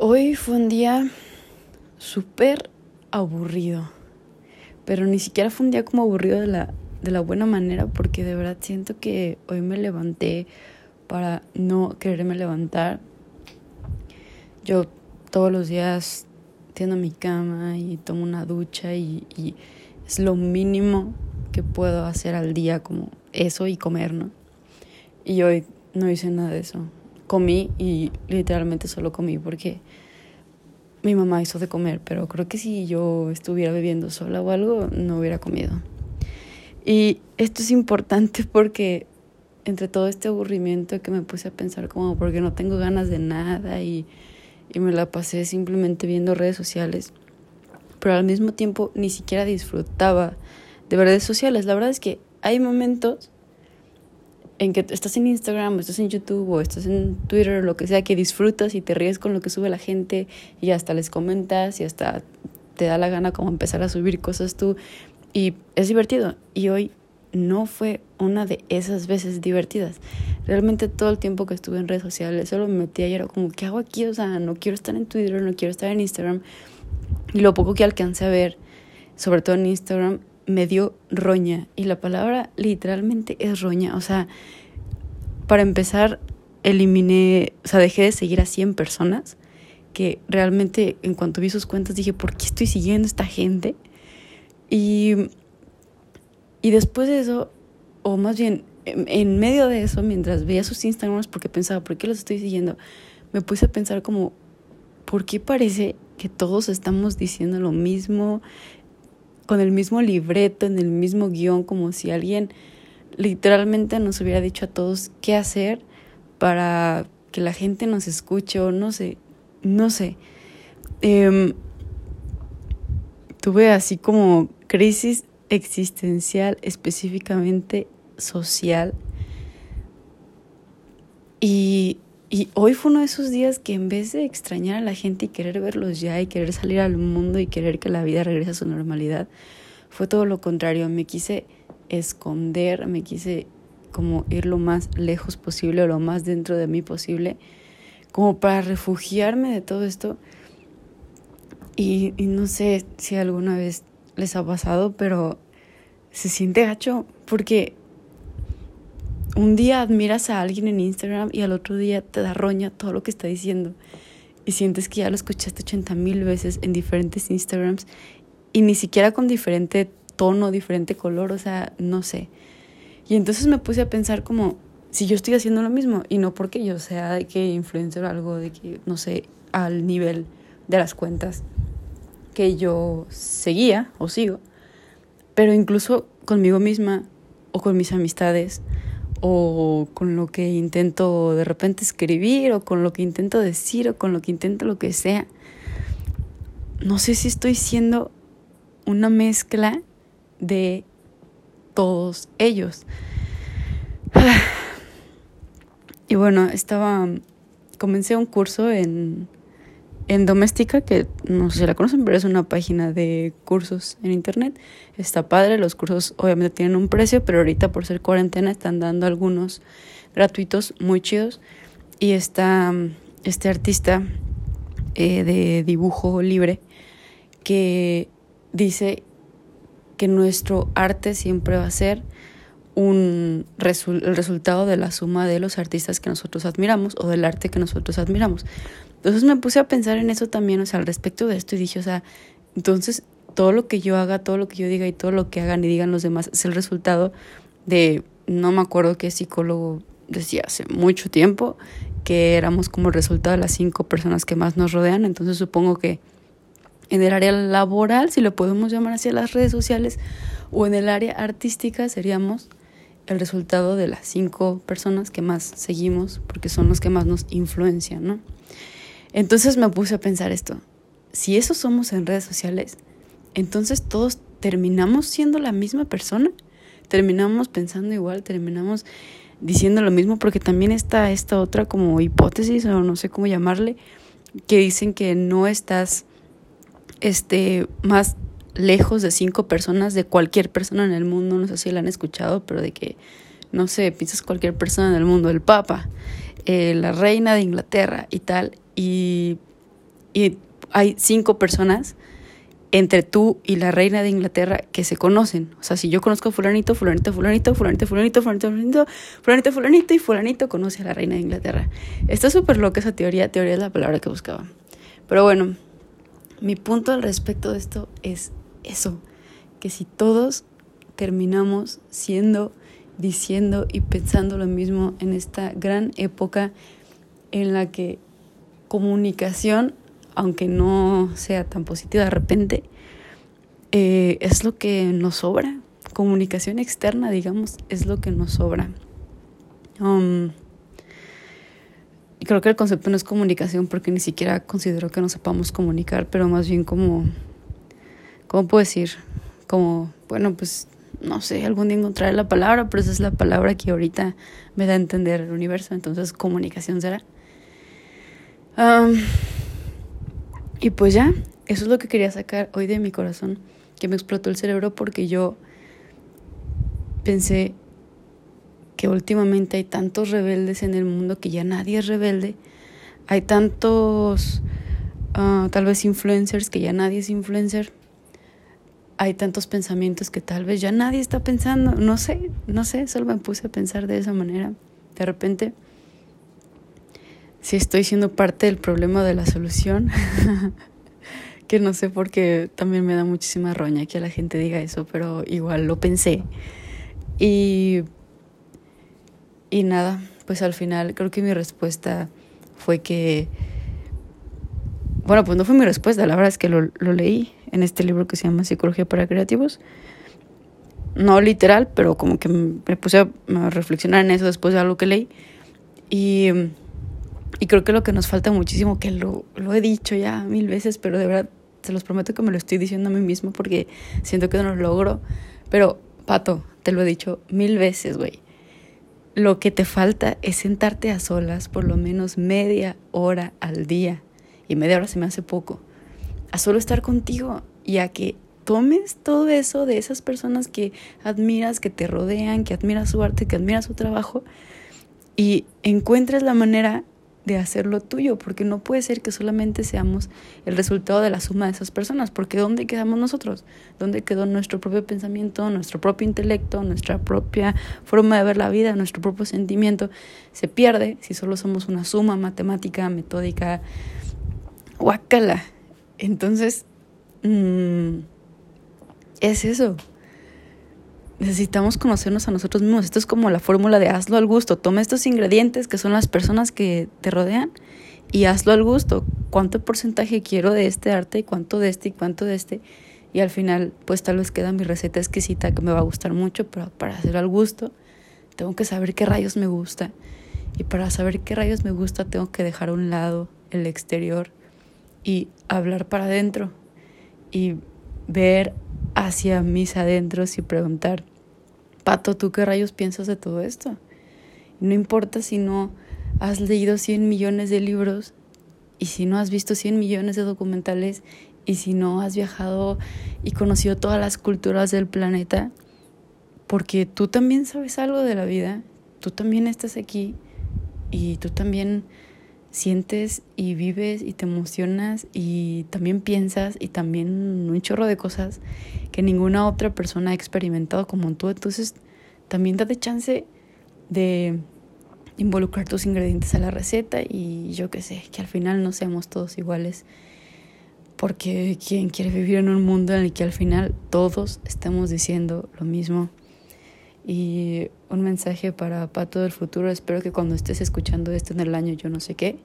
Hoy fue un día súper aburrido, pero ni siquiera fue un día como aburrido de la, de la buena manera, porque de verdad siento que hoy me levanté para no quererme levantar. Yo todos los días tiendo mi cama y tomo una ducha y, y es lo mínimo que puedo hacer al día, como eso y comer, ¿no? Y hoy no hice nada de eso comí y literalmente solo comí porque mi mamá hizo de comer, pero creo que si yo estuviera bebiendo sola o algo, no hubiera comido. Y esto es importante porque entre todo este aburrimiento que me puse a pensar como porque no tengo ganas de nada y, y me la pasé simplemente viendo redes sociales, pero al mismo tiempo ni siquiera disfrutaba de redes sociales. La verdad es que hay momentos en que estás en Instagram o estás en YouTube o estás en Twitter lo que sea, que disfrutas y te ríes con lo que sube la gente y hasta les comentas y hasta te da la gana como empezar a subir cosas tú y es divertido. Y hoy no fue una de esas veces divertidas. Realmente todo el tiempo que estuve en redes sociales solo me metía y era como, ¿qué hago aquí? O sea, no quiero estar en Twitter, no quiero estar en Instagram. Y lo poco que alcancé a ver, sobre todo en Instagram, me dio roña. Y la palabra literalmente es roña. O sea, para empezar, eliminé, o sea, dejé de seguir a 100 personas que realmente en cuanto vi sus cuentas dije, ¿por qué estoy siguiendo a esta gente? Y, y después de eso, o más bien en, medio de eso, mientras veía sus Instagrams, porque pensaba, ¿por qué los estoy siguiendo? Me puse a pensar como, ¿por qué parece que todos estamos diciendo lo mismo? Con el mismo libreto, en el mismo guion, como si alguien literalmente nos hubiera dicho a todos qué hacer para que la gente nos escuche o no sé, no sé. Em, tuve así como crisis existencial específicamente social y y hoy fue uno de esos días que en vez de extrañar a la gente y querer verlos ya y querer salir al mundo y querer que la vida regrese a su normalidad, fue todo lo contrario. Me quise esconder, me quise como ir lo más lejos posible o lo más dentro de mí posible, como para refugiarme de todo esto. Y, y no sé si alguna vez les ha pasado, pero se siente gacho porque un día admiras a alguien en Instagram y al otro día te da roña todo lo que está diciendo y sientes que ya lo escuchaste 80 mil veces en diferentes Instagrams y ni siquiera con diferente tono, diferente color, o sea, no sé. Y entonces me puse a pensar como si yo estoy haciendo lo mismo y no porque yo sea de que influencer o algo de que, no sé, al nivel de las cuentas que yo seguía o sigo, pero incluso conmigo misma o con mis amistades o con lo que intento de repente escribir o con lo que intento decir o con lo que intento lo que sea. No sé si estoy siendo una mezcla de todos ellos. Y bueno, estaba comencé un curso en en Doméstica, que no sé si la conocen, pero es una página de cursos en internet. Está padre, los cursos obviamente tienen un precio, pero ahorita por ser cuarentena están dando algunos gratuitos muy chidos. Y está este artista eh, de dibujo libre que dice que nuestro arte siempre va a ser un el resultado de la suma de los artistas que nosotros admiramos o del arte que nosotros admiramos. Entonces me puse a pensar en eso también, o sea, al respecto de esto y dije, o sea, entonces todo lo que yo haga, todo lo que yo diga y todo lo que hagan y digan los demás es el resultado de, no me acuerdo qué psicólogo decía hace mucho tiempo, que éramos como el resultado de las cinco personas que más nos rodean, entonces supongo que en el área laboral, si lo podemos llamar así las redes sociales, o en el área artística seríamos el resultado de las cinco personas que más seguimos, porque son los que más nos influencian, ¿no? Entonces me puse a pensar esto, si eso somos en redes sociales, entonces todos terminamos siendo la misma persona, terminamos pensando igual, terminamos diciendo lo mismo, porque también está esta otra como hipótesis, o no sé cómo llamarle, que dicen que no estás este, más lejos de cinco personas, de cualquier persona en el mundo, no sé si la han escuchado, pero de que, no sé, piensas cualquier persona en el mundo, el Papa, eh, la reina de Inglaterra y tal, y y hay cinco personas entre tú y la reina de Inglaterra que se conocen. O sea, si yo conozco a fulanito, fulanito, fulanito, fulanito, fulanito, fulanito, fulanito, fulanito, fulanito y fulanito conoce a la reina de Inglaterra. Está súper loca esa teoría. Teoría es la palabra que buscaba. Pero bueno, mi punto al respecto de esto es eso. Que si todos terminamos siendo, diciendo y pensando lo mismo en esta gran época en la que comunicación aunque no sea tan positiva de repente, eh, es lo que nos sobra. Comunicación externa, digamos, es lo que nos sobra. Um, creo que el concepto no es comunicación porque ni siquiera considero que no sepamos comunicar, pero más bien como, ¿cómo puedo decir? Como, bueno, pues no sé, algún día encontraré la palabra, pero esa es la palabra que ahorita me da a entender el universo, entonces comunicación será. Y pues ya, eso es lo que quería sacar hoy de mi corazón, que me explotó el cerebro porque yo pensé que últimamente hay tantos rebeldes en el mundo que ya nadie es rebelde. Hay tantos, ah, tal vez influencers que ya nadie es influencer. Hay tantos pensamientos que tal vez ya nadie está pensando. No sé, no sé, solo me puse a pensar de esa manera. De repente si estoy siendo parte del problema de la solución. que no sé por qué también me da muchísima roña que la gente diga eso, pero igual lo pensé. Y, y nada, pues al final creo que mi respuesta fue que, bueno, pues no fue mi respuesta, la verdad es que lo, lo leí en este libro que se llama Psicología para Creativos. No literal, pero como que me puse a reflexionar en eso después de algo que leí. Y y creo que lo que nos falta muchísimo, que lo, lo he dicho ya mil veces, pero de verdad se los prometo que me lo estoy diciendo a mí mismo porque siento que no lo logro. Pero, Pato, te lo he dicho mil veces, güey. Lo que te falta es sentarte a solas por lo menos media hora al día. Y media hora se me hace poco. A solo estar contigo y a que tomes todo eso de esas personas que admiras, que te rodean, que admiras su arte, que admiras su trabajo y encuentres la manera de hacerlo tuyo, porque no puede ser que solamente seamos el resultado de la suma de esas personas, porque ¿dónde quedamos nosotros? ¿Dónde quedó nuestro propio pensamiento, nuestro propio intelecto, nuestra propia forma de ver la vida, nuestro propio sentimiento? Se pierde si solo somos una suma matemática, metódica, guácala. Entonces, mm, es eso necesitamos conocernos a nosotros mismos. Esto es como la fórmula de hazlo al gusto. Toma estos ingredientes que son las personas que te rodean y hazlo al gusto. ¿Cuánto porcentaje quiero de este arte y cuánto de este y cuánto de este? Y al final, pues tal vez queda mi receta exquisita que me va a gustar mucho, pero para hacer al gusto, tengo que saber qué rayos me gusta. Y para saber qué rayos me gusta, tengo que dejar a un lado el exterior y hablar para adentro y ver hacia mis adentros y preguntar, Pato, ¿tú qué rayos piensas de todo esto? No importa si no has leído 100 millones de libros y si no has visto 100 millones de documentales y si no has viajado y conocido todas las culturas del planeta, porque tú también sabes algo de la vida, tú también estás aquí y tú también sientes y vives y te emocionas y también piensas y también un chorro de cosas que ninguna otra persona ha experimentado como tú. Entonces también date chance de involucrar tus ingredientes a la receta y yo qué sé, que al final no seamos todos iguales. Porque quien quiere vivir en un mundo en el que al final todos estamos diciendo lo mismo y un mensaje para Pato del futuro, espero que cuando estés escuchando esto en el año yo no sé qué,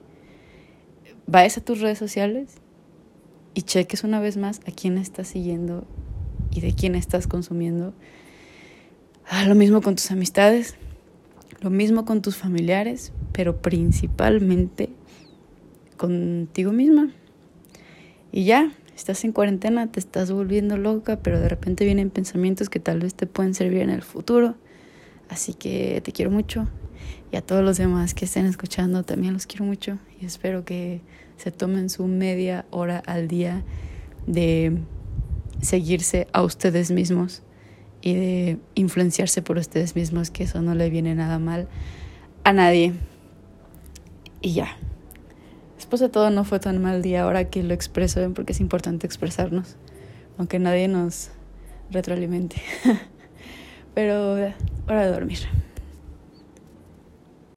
vayas a tus redes sociales y cheques una vez más a quién estás siguiendo y de quién estás consumiendo. Ah, lo mismo con tus amistades, lo mismo con tus familiares, pero principalmente contigo misma. Y ya, estás en cuarentena, te estás volviendo loca, pero de repente vienen pensamientos que tal vez te pueden servir en el futuro. Así que te quiero mucho y a todos los demás que estén escuchando también los quiero mucho y espero que se tomen su media hora al día de seguirse a ustedes mismos y de influenciarse por ustedes mismos, que eso no le viene nada mal a nadie. Y ya. Después de todo no fue tan mal día ahora que lo expreso, porque es importante expresarnos, aunque nadie nos retroalimente. Pero hora de dormir.